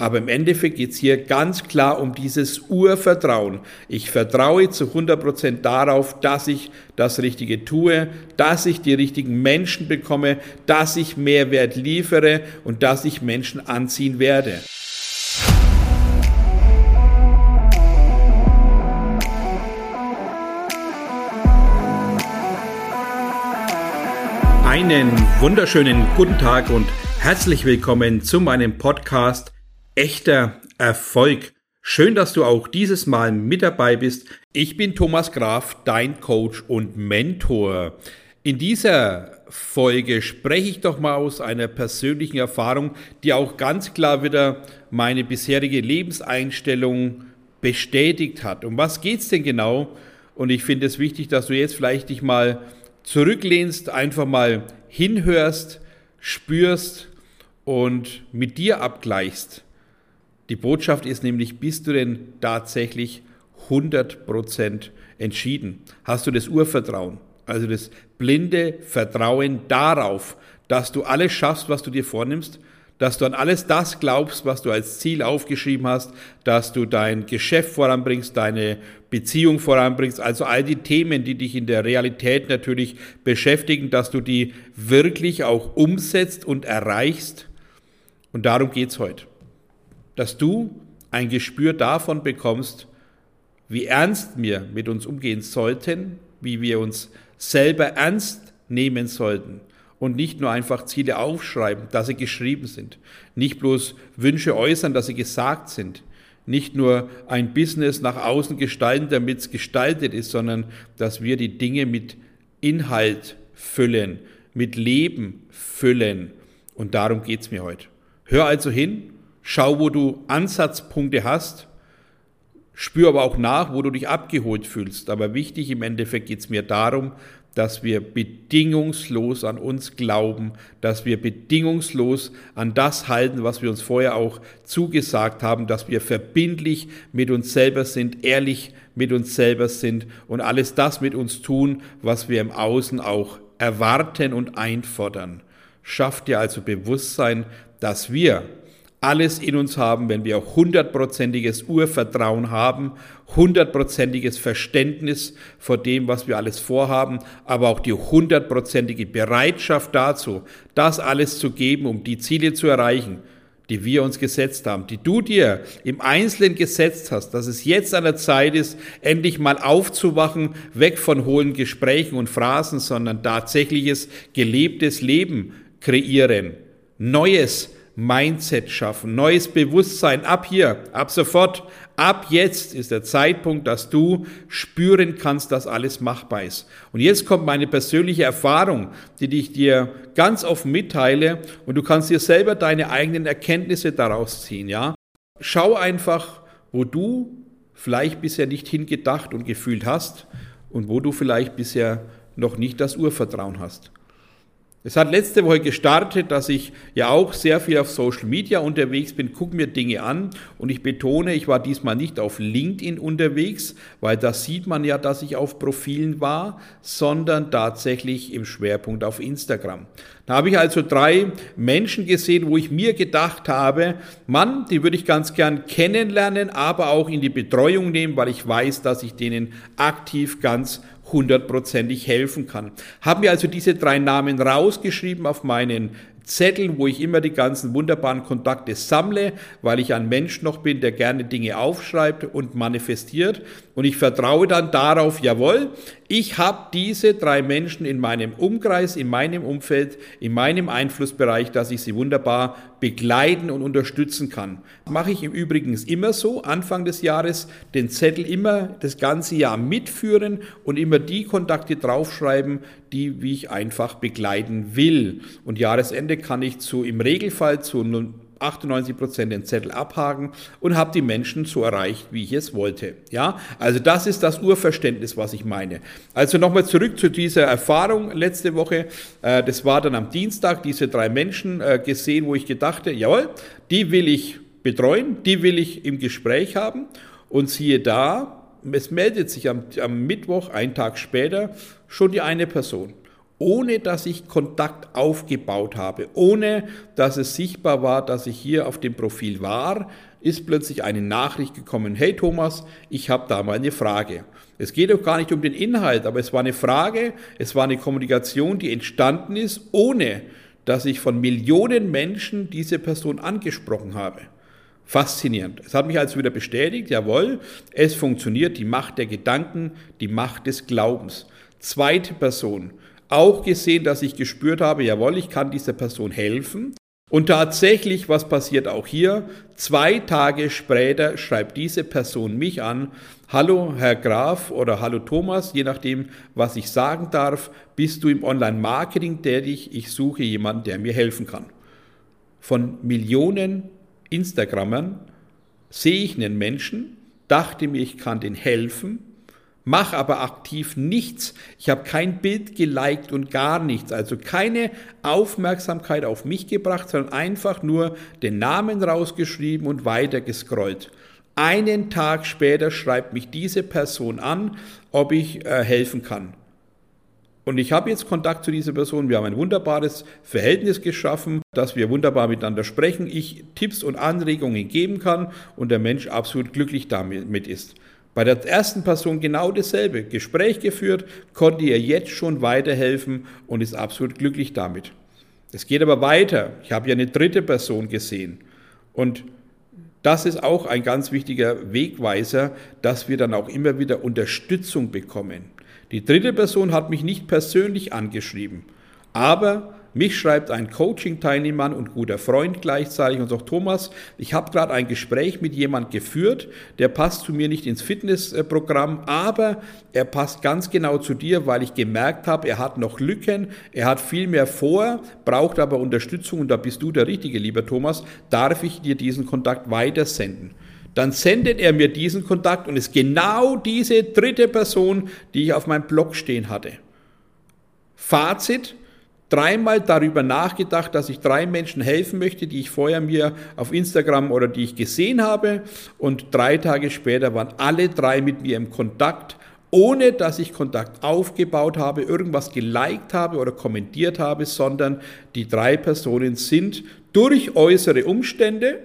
Aber im Endeffekt geht es hier ganz klar um dieses Urvertrauen. Ich vertraue zu 100% darauf, dass ich das Richtige tue, dass ich die richtigen Menschen bekomme, dass ich Mehrwert liefere und dass ich Menschen anziehen werde. Einen wunderschönen guten Tag und herzlich willkommen zu meinem Podcast Echter Erfolg. Schön, dass du auch dieses Mal mit dabei bist. Ich bin Thomas Graf, dein Coach und Mentor. In dieser Folge spreche ich doch mal aus einer persönlichen Erfahrung, die auch ganz klar wieder meine bisherige Lebenseinstellung bestätigt hat. Um was geht es denn genau? Und ich finde es wichtig, dass du jetzt vielleicht dich mal zurücklehnst, einfach mal hinhörst, spürst und mit dir abgleichst. Die Botschaft ist nämlich, bist du denn tatsächlich 100% entschieden? Hast du das Urvertrauen, also das blinde Vertrauen darauf, dass du alles schaffst, was du dir vornimmst? dass du an alles das glaubst, was du als Ziel aufgeschrieben hast, dass du dein Geschäft voranbringst, deine Beziehung voranbringst, also all die Themen, die dich in der Realität natürlich beschäftigen, dass du die wirklich auch umsetzt und erreichst. Und darum geht's heute. Dass du ein Gespür davon bekommst, wie ernst wir mit uns umgehen sollten, wie wir uns selber ernst nehmen sollten und nicht nur einfach Ziele aufschreiben, dass sie geschrieben sind. Nicht bloß Wünsche äußern, dass sie gesagt sind. Nicht nur ein Business nach außen gestalten, damit es gestaltet ist, sondern dass wir die Dinge mit Inhalt füllen, mit Leben füllen. Und darum geht's mir heute. Hör also hin, schau, wo du Ansatzpunkte hast, spür aber auch nach, wo du dich abgeholt fühlst. Aber wichtig im Endeffekt geht's mir darum, dass wir bedingungslos an uns glauben, dass wir bedingungslos an das halten, was wir uns vorher auch zugesagt haben, dass wir verbindlich mit uns selber sind, ehrlich mit uns selber sind und alles das mit uns tun, was wir im Außen auch erwarten und einfordern. Schafft dir also Bewusstsein, dass wir alles in uns haben, wenn wir hundertprozentiges Urvertrauen haben, hundertprozentiges Verständnis vor dem, was wir alles vorhaben, aber auch die hundertprozentige Bereitschaft dazu, das alles zu geben, um die Ziele zu erreichen, die wir uns gesetzt haben, die du dir im Einzelnen gesetzt hast, dass es jetzt an der Zeit ist, endlich mal aufzuwachen, weg von hohlen Gesprächen und Phrasen, sondern tatsächliches gelebtes Leben kreieren, Neues Mindset schaffen, neues Bewusstsein. Ab hier, ab sofort, ab jetzt ist der Zeitpunkt, dass du spüren kannst, dass alles machbar ist. Und jetzt kommt meine persönliche Erfahrung, die ich dir ganz offen mitteile und du kannst dir selber deine eigenen Erkenntnisse daraus ziehen, ja? Schau einfach, wo du vielleicht bisher nicht hingedacht und gefühlt hast und wo du vielleicht bisher noch nicht das Urvertrauen hast. Es hat letzte Woche gestartet, dass ich ja auch sehr viel auf Social Media unterwegs bin, gucke mir Dinge an und ich betone, ich war diesmal nicht auf LinkedIn unterwegs, weil da sieht man ja, dass ich auf Profilen war, sondern tatsächlich im Schwerpunkt auf Instagram. Da habe ich also drei Menschen gesehen, wo ich mir gedacht habe, Mann, die würde ich ganz gern kennenlernen, aber auch in die Betreuung nehmen, weil ich weiß, dass ich denen aktiv ganz hundertprozentig helfen kann. Haben mir also diese drei Namen rausgeschrieben auf meinen Zetteln, wo ich immer die ganzen wunderbaren Kontakte sammle, weil ich ein Mensch noch bin, der gerne Dinge aufschreibt und manifestiert. Und ich vertraue dann darauf, jawohl, ich habe diese drei Menschen in meinem Umkreis, in meinem Umfeld, in meinem Einflussbereich, dass ich sie wunderbar begleiten und unterstützen kann. Mache ich im Übrigen immer so, Anfang des Jahres den Zettel immer das ganze Jahr mitführen und immer die Kontakte draufschreiben, die wie ich einfach begleiten will. Und Jahresende kann ich zu im Regelfall zu 98 Prozent den Zettel abhaken und habe die Menschen so erreicht, wie ich es wollte. Ja, also das ist das Urverständnis, was ich meine. Also nochmal zurück zu dieser Erfahrung letzte Woche. Äh, das war dann am Dienstag, diese drei Menschen äh, gesehen, wo ich gedachte, jawohl, die will ich betreuen, die will ich im Gespräch haben. Und siehe da, es meldet sich am, am Mittwoch, einen Tag später, schon die eine Person. Ohne dass ich Kontakt aufgebaut habe, ohne dass es sichtbar war, dass ich hier auf dem Profil war, ist plötzlich eine Nachricht gekommen, hey Thomas, ich habe da mal eine Frage. Es geht auch gar nicht um den Inhalt, aber es war eine Frage, es war eine Kommunikation, die entstanden ist, ohne dass ich von Millionen Menschen diese Person angesprochen habe. Faszinierend. Es hat mich also wieder bestätigt, jawohl, es funktioniert, die Macht der Gedanken, die Macht des Glaubens. Zweite Person, auch gesehen, dass ich gespürt habe, jawohl, ich kann dieser Person helfen. Und tatsächlich, was passiert auch hier? Zwei Tage später schreibt diese Person mich an, hallo Herr Graf oder hallo Thomas, je nachdem, was ich sagen darf, bist du im Online-Marketing tätig, ich suche jemanden, der mir helfen kann. Von Millionen Instagrammern sehe ich einen Menschen, dachte mir, ich kann den helfen, Mach aber aktiv nichts. Ich habe kein Bild geliked und gar nichts. Also keine Aufmerksamkeit auf mich gebracht, sondern einfach nur den Namen rausgeschrieben und weiter gescrollt. Einen Tag später schreibt mich diese Person an, ob ich äh, helfen kann. Und ich habe jetzt Kontakt zu dieser Person. Wir haben ein wunderbares Verhältnis geschaffen, dass wir wunderbar miteinander sprechen. Ich Tipps und Anregungen geben kann und der Mensch absolut glücklich damit ist. Bei der ersten Person genau dasselbe. Gespräch geführt, konnte ihr jetzt schon weiterhelfen und ist absolut glücklich damit. Es geht aber weiter. Ich habe ja eine dritte Person gesehen. Und das ist auch ein ganz wichtiger Wegweiser, dass wir dann auch immer wieder Unterstützung bekommen. Die dritte Person hat mich nicht persönlich angeschrieben, aber mich schreibt ein Coaching-Teilnehmer und guter Freund gleichzeitig und sagt, Thomas, ich habe gerade ein Gespräch mit jemand geführt, der passt zu mir nicht ins Fitnessprogramm, aber er passt ganz genau zu dir, weil ich gemerkt habe, er hat noch Lücken, er hat viel mehr vor, braucht aber Unterstützung und da bist du der Richtige, lieber Thomas, darf ich dir diesen Kontakt weitersenden? Dann sendet er mir diesen Kontakt und ist genau diese dritte Person, die ich auf meinem Blog stehen hatte. Fazit, dreimal darüber nachgedacht, dass ich drei Menschen helfen möchte, die ich vorher mir auf Instagram oder die ich gesehen habe. Und drei Tage später waren alle drei mit mir im Kontakt, ohne dass ich Kontakt aufgebaut habe, irgendwas geliked habe oder kommentiert habe, sondern die drei Personen sind durch äußere Umstände,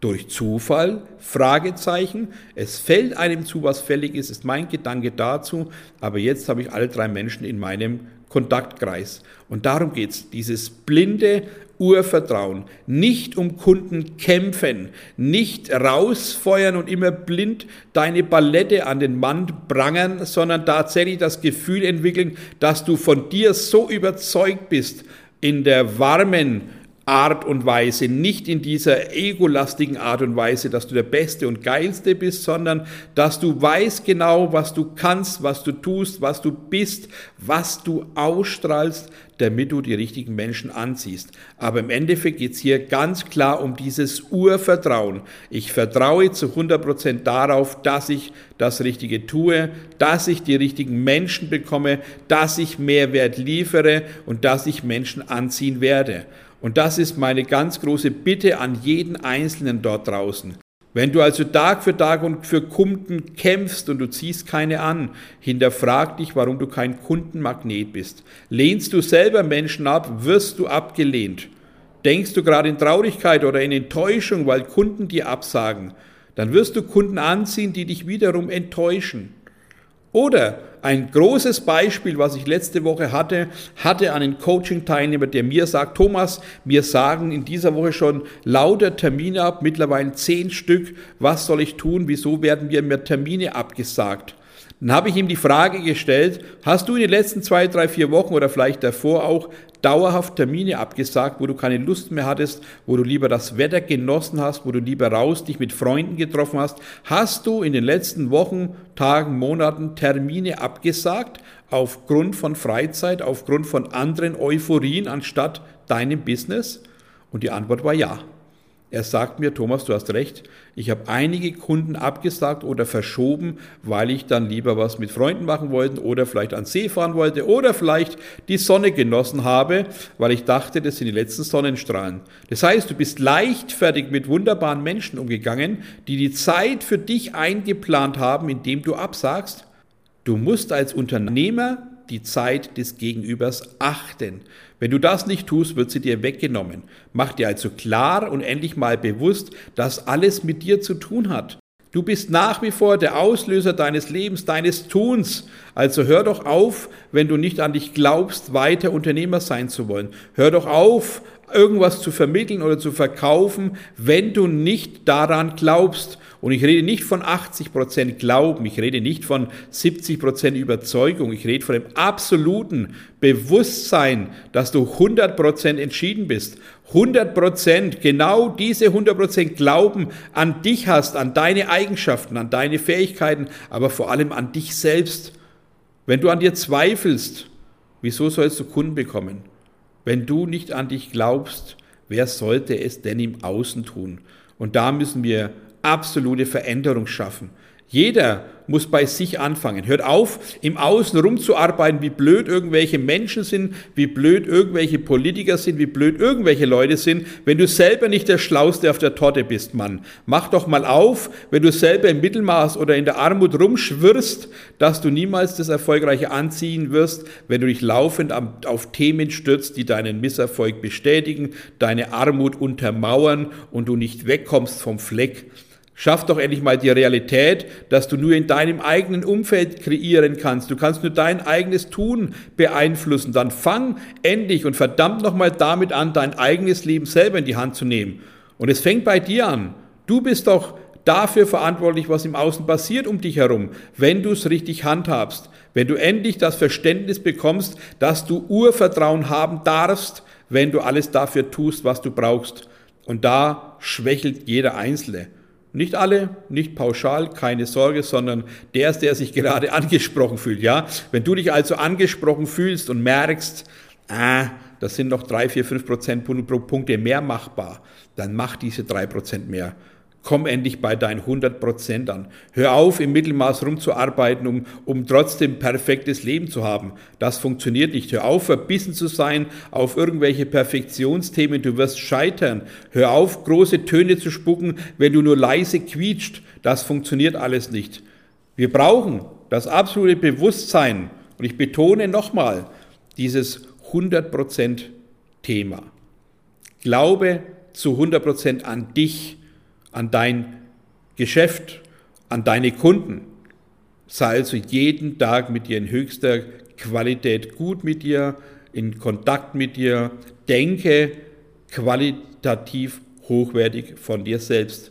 durch Zufall, Fragezeichen, es fällt einem zu, was fällig ist, ist mein Gedanke dazu, aber jetzt habe ich alle drei Menschen in meinem Kontaktkreis. Und darum geht es, dieses blinde Urvertrauen. Nicht um Kunden kämpfen, nicht rausfeuern und immer blind deine Ballette an den Mann prangern, sondern tatsächlich das Gefühl entwickeln, dass du von dir so überzeugt bist in der warmen, Art und Weise, nicht in dieser egolastigen Art und Weise, dass du der Beste und Geilste bist, sondern dass du weißt genau, was du kannst, was du tust, was du bist, was du ausstrahlst, damit du die richtigen Menschen anziehst. Aber im Endeffekt geht es hier ganz klar um dieses Urvertrauen. Ich vertraue zu 100% darauf, dass ich das Richtige tue, dass ich die richtigen Menschen bekomme, dass ich Mehrwert liefere und dass ich Menschen anziehen werde. Und das ist meine ganz große Bitte an jeden Einzelnen dort draußen. Wenn du also Tag für Tag und für Kunden kämpfst und du ziehst keine an, hinterfrag dich, warum du kein Kundenmagnet bist. Lehnst du selber Menschen ab, wirst du abgelehnt. Denkst du gerade in Traurigkeit oder in Enttäuschung, weil Kunden dir absagen, dann wirst du Kunden anziehen, die dich wiederum enttäuschen. Oder ein großes Beispiel, was ich letzte Woche hatte, hatte einen Coaching-Teilnehmer, der mir sagt, Thomas, wir sagen in dieser Woche schon lauter Termine ab, mittlerweile zehn Stück. Was soll ich tun? Wieso werden mir mehr Termine abgesagt? Dann habe ich ihm die Frage gestellt, hast du in den letzten zwei, drei, vier Wochen oder vielleicht davor auch dauerhaft Termine abgesagt, wo du keine Lust mehr hattest, wo du lieber das Wetter genossen hast, wo du lieber raus dich mit Freunden getroffen hast? Hast du in den letzten Wochen, Tagen, Monaten Termine abgesagt aufgrund von Freizeit, aufgrund von anderen Euphorien anstatt deinem Business? Und die Antwort war ja. Er sagt mir, Thomas, du hast recht, ich habe einige Kunden abgesagt oder verschoben, weil ich dann lieber was mit Freunden machen wollte oder vielleicht an See fahren wollte oder vielleicht die Sonne genossen habe, weil ich dachte, das sind die letzten Sonnenstrahlen. Das heißt, du bist leichtfertig mit wunderbaren Menschen umgegangen, die die Zeit für dich eingeplant haben, indem du absagst. Du musst als Unternehmer die Zeit des Gegenübers achten. Wenn du das nicht tust, wird sie dir weggenommen. Mach dir also klar und endlich mal bewusst, dass alles mit dir zu tun hat. Du bist nach wie vor der Auslöser deines Lebens, deines Tuns. Also hör doch auf, wenn du nicht an dich glaubst, weiter Unternehmer sein zu wollen. Hör doch auf, irgendwas zu vermitteln oder zu verkaufen, wenn du nicht daran glaubst. Und ich rede nicht von 80 Prozent Glauben, ich rede nicht von 70 Prozent Überzeugung, ich rede von dem absoluten Bewusstsein, dass du 100 Prozent entschieden bist. 100 Prozent, genau diese 100 Prozent Glauben an dich hast, an deine Eigenschaften, an deine Fähigkeiten, aber vor allem an dich selbst. Wenn du an dir zweifelst, wieso sollst du Kunden bekommen? Wenn du nicht an dich glaubst, wer sollte es denn im Außen tun? Und da müssen wir absolute Veränderung schaffen. Jeder muss bei sich anfangen. Hört auf, im Außen rumzuarbeiten, wie blöd irgendwelche Menschen sind, wie blöd irgendwelche Politiker sind, wie blöd irgendwelche Leute sind, wenn du selber nicht der Schlauste auf der Torte bist, Mann. Mach doch mal auf, wenn du selber im Mittelmaß oder in der Armut rumschwirrst, dass du niemals das Erfolgreiche anziehen wirst, wenn du dich laufend auf Themen stürzt, die deinen Misserfolg bestätigen, deine Armut untermauern und du nicht wegkommst vom Fleck Schaff doch endlich mal die Realität, dass du nur in deinem eigenen Umfeld kreieren kannst. Du kannst nur dein eigenes Tun beeinflussen. Dann fang endlich und verdammt nochmal damit an, dein eigenes Leben selber in die Hand zu nehmen. Und es fängt bei dir an. Du bist doch dafür verantwortlich, was im Außen passiert um dich herum, wenn du es richtig handhabst. Wenn du endlich das Verständnis bekommst, dass du Urvertrauen haben darfst, wenn du alles dafür tust, was du brauchst. Und da schwächelt jeder Einzelne. Nicht alle, nicht pauschal, keine Sorge, sondern der ist, der sich gerade angesprochen fühlt. Ja, wenn du dich also angesprochen fühlst und merkst, ah, das sind noch drei, vier, fünf Prozentpunkte mehr machbar, dann mach diese drei Prozent mehr. Komm endlich bei deinen 100 Prozent an. Hör auf, im Mittelmaß rumzuarbeiten, um, um trotzdem perfektes Leben zu haben. Das funktioniert nicht. Hör auf, verbissen zu sein auf irgendwelche Perfektionsthemen. Du wirst scheitern. Hör auf, große Töne zu spucken, wenn du nur leise quietscht. Das funktioniert alles nicht. Wir brauchen das absolute Bewusstsein. Und ich betone nochmal dieses 100 Prozent Thema. Glaube zu 100 Prozent an dich an dein Geschäft, an deine Kunden. Sei also jeden Tag mit dir in höchster Qualität gut mit dir, in Kontakt mit dir. Denke qualitativ hochwertig von dir selbst.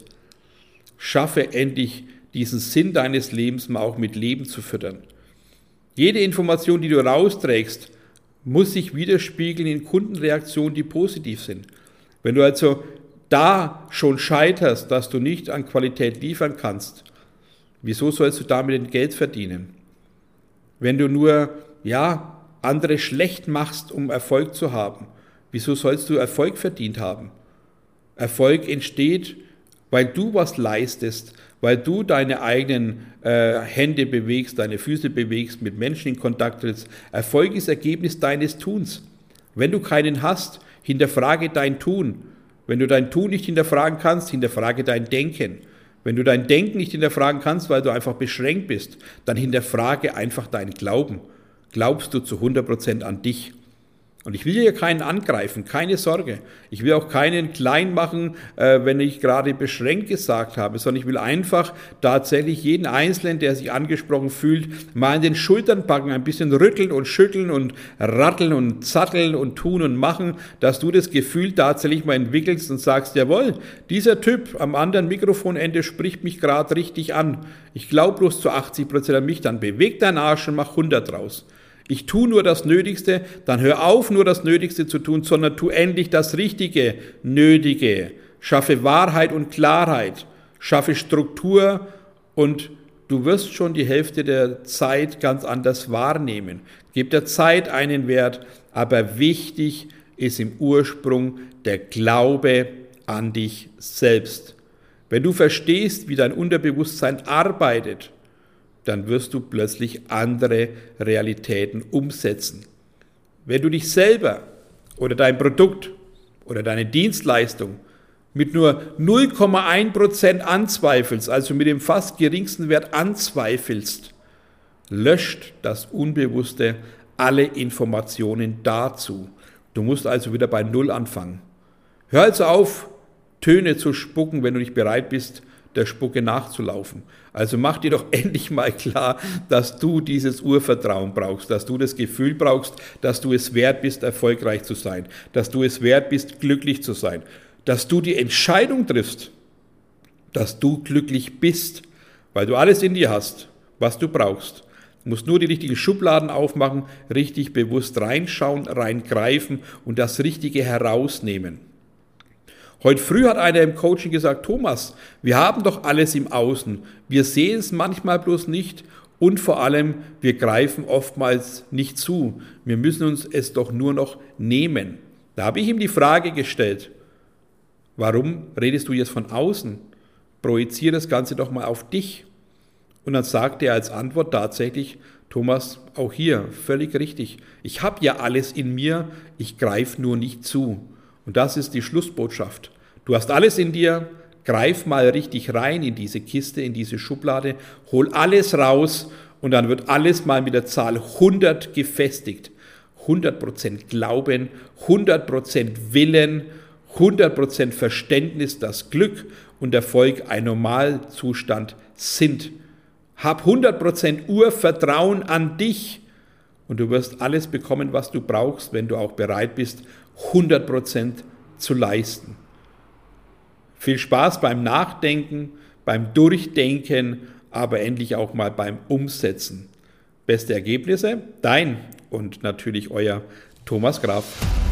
Schaffe endlich diesen Sinn deines Lebens mal auch mit Leben zu füttern. Jede Information, die du rausträgst, muss sich widerspiegeln in Kundenreaktionen, die positiv sind. Wenn du also da schon scheiterst, dass du nicht an Qualität liefern kannst, wieso sollst du damit Geld verdienen? Wenn du nur, ja, andere schlecht machst, um Erfolg zu haben, wieso sollst du Erfolg verdient haben? Erfolg entsteht, weil du was leistest, weil du deine eigenen äh, Hände bewegst, deine Füße bewegst, mit Menschen in Kontakt trittst. Erfolg ist Ergebnis deines Tuns. Wenn du keinen hast, hinterfrage dein Tun. Wenn du dein Tun nicht hinterfragen kannst, hinterfrage dein Denken. Wenn du dein Denken nicht hinterfragen kannst, weil du einfach beschränkt bist, dann hinterfrage einfach deinen Glauben. Glaubst du zu 100% an dich? Und ich will hier keinen angreifen, keine Sorge. Ich will auch keinen klein machen, äh, wenn ich gerade beschränkt gesagt habe, sondern ich will einfach tatsächlich jeden Einzelnen, der sich angesprochen fühlt, mal in den Schultern packen, ein bisschen rütteln und schütteln und ratteln und zatteln und tun und machen, dass du das Gefühl tatsächlich mal entwickelst und sagst, jawohl, dieser Typ am anderen Mikrofonende spricht mich gerade richtig an. Ich glaube bloß zu 80 Prozent an mich, dann beweg deinen Arsch und mach 100 draus. Ich tue nur das Nötigste, dann hör auf, nur das Nötigste zu tun, sondern tu endlich das Richtige, Nötige. Schaffe Wahrheit und Klarheit, schaffe Struktur und du wirst schon die Hälfte der Zeit ganz anders wahrnehmen. Gib der Zeit einen Wert, aber wichtig ist im Ursprung der Glaube an dich selbst. Wenn du verstehst, wie dein Unterbewusstsein arbeitet, dann wirst du plötzlich andere Realitäten umsetzen. Wenn du dich selber oder dein Produkt oder deine Dienstleistung mit nur 0,1% anzweifelst, also mit dem fast geringsten Wert anzweifelst, löscht das Unbewusste alle Informationen dazu. Du musst also wieder bei Null anfangen. Hör also auf, Töne zu spucken, wenn du nicht bereit bist, der Spucke nachzulaufen. Also mach dir doch endlich mal klar, dass du dieses Urvertrauen brauchst, dass du das Gefühl brauchst, dass du es wert bist, erfolgreich zu sein, dass du es wert bist, glücklich zu sein, dass du die Entscheidung triffst, dass du glücklich bist, weil du alles in dir hast, was du brauchst. Du musst nur die richtigen Schubladen aufmachen, richtig bewusst reinschauen, reingreifen und das Richtige herausnehmen. Heute früh hat einer im Coaching gesagt, Thomas, wir haben doch alles im Außen. Wir sehen es manchmal bloß nicht und vor allem, wir greifen oftmals nicht zu. Wir müssen uns es doch nur noch nehmen. Da habe ich ihm die Frage gestellt, warum redest du jetzt von außen? Projiziere das Ganze doch mal auf dich. Und dann sagte er als Antwort tatsächlich, Thomas, auch hier völlig richtig. Ich habe ja alles in mir, ich greife nur nicht zu. Und das ist die Schlussbotschaft. Du hast alles in dir, greif mal richtig rein in diese Kiste, in diese Schublade, hol alles raus und dann wird alles mal mit der Zahl 100 gefestigt. 100% Glauben, 100% Willen, 100% Verständnis, dass Glück und Erfolg ein Normalzustand sind. Hab 100% Urvertrauen an dich und du wirst alles bekommen, was du brauchst, wenn du auch bereit bist, 100% zu leisten. Viel Spaß beim Nachdenken, beim Durchdenken, aber endlich auch mal beim Umsetzen. Beste Ergebnisse, dein und natürlich euer Thomas Graf.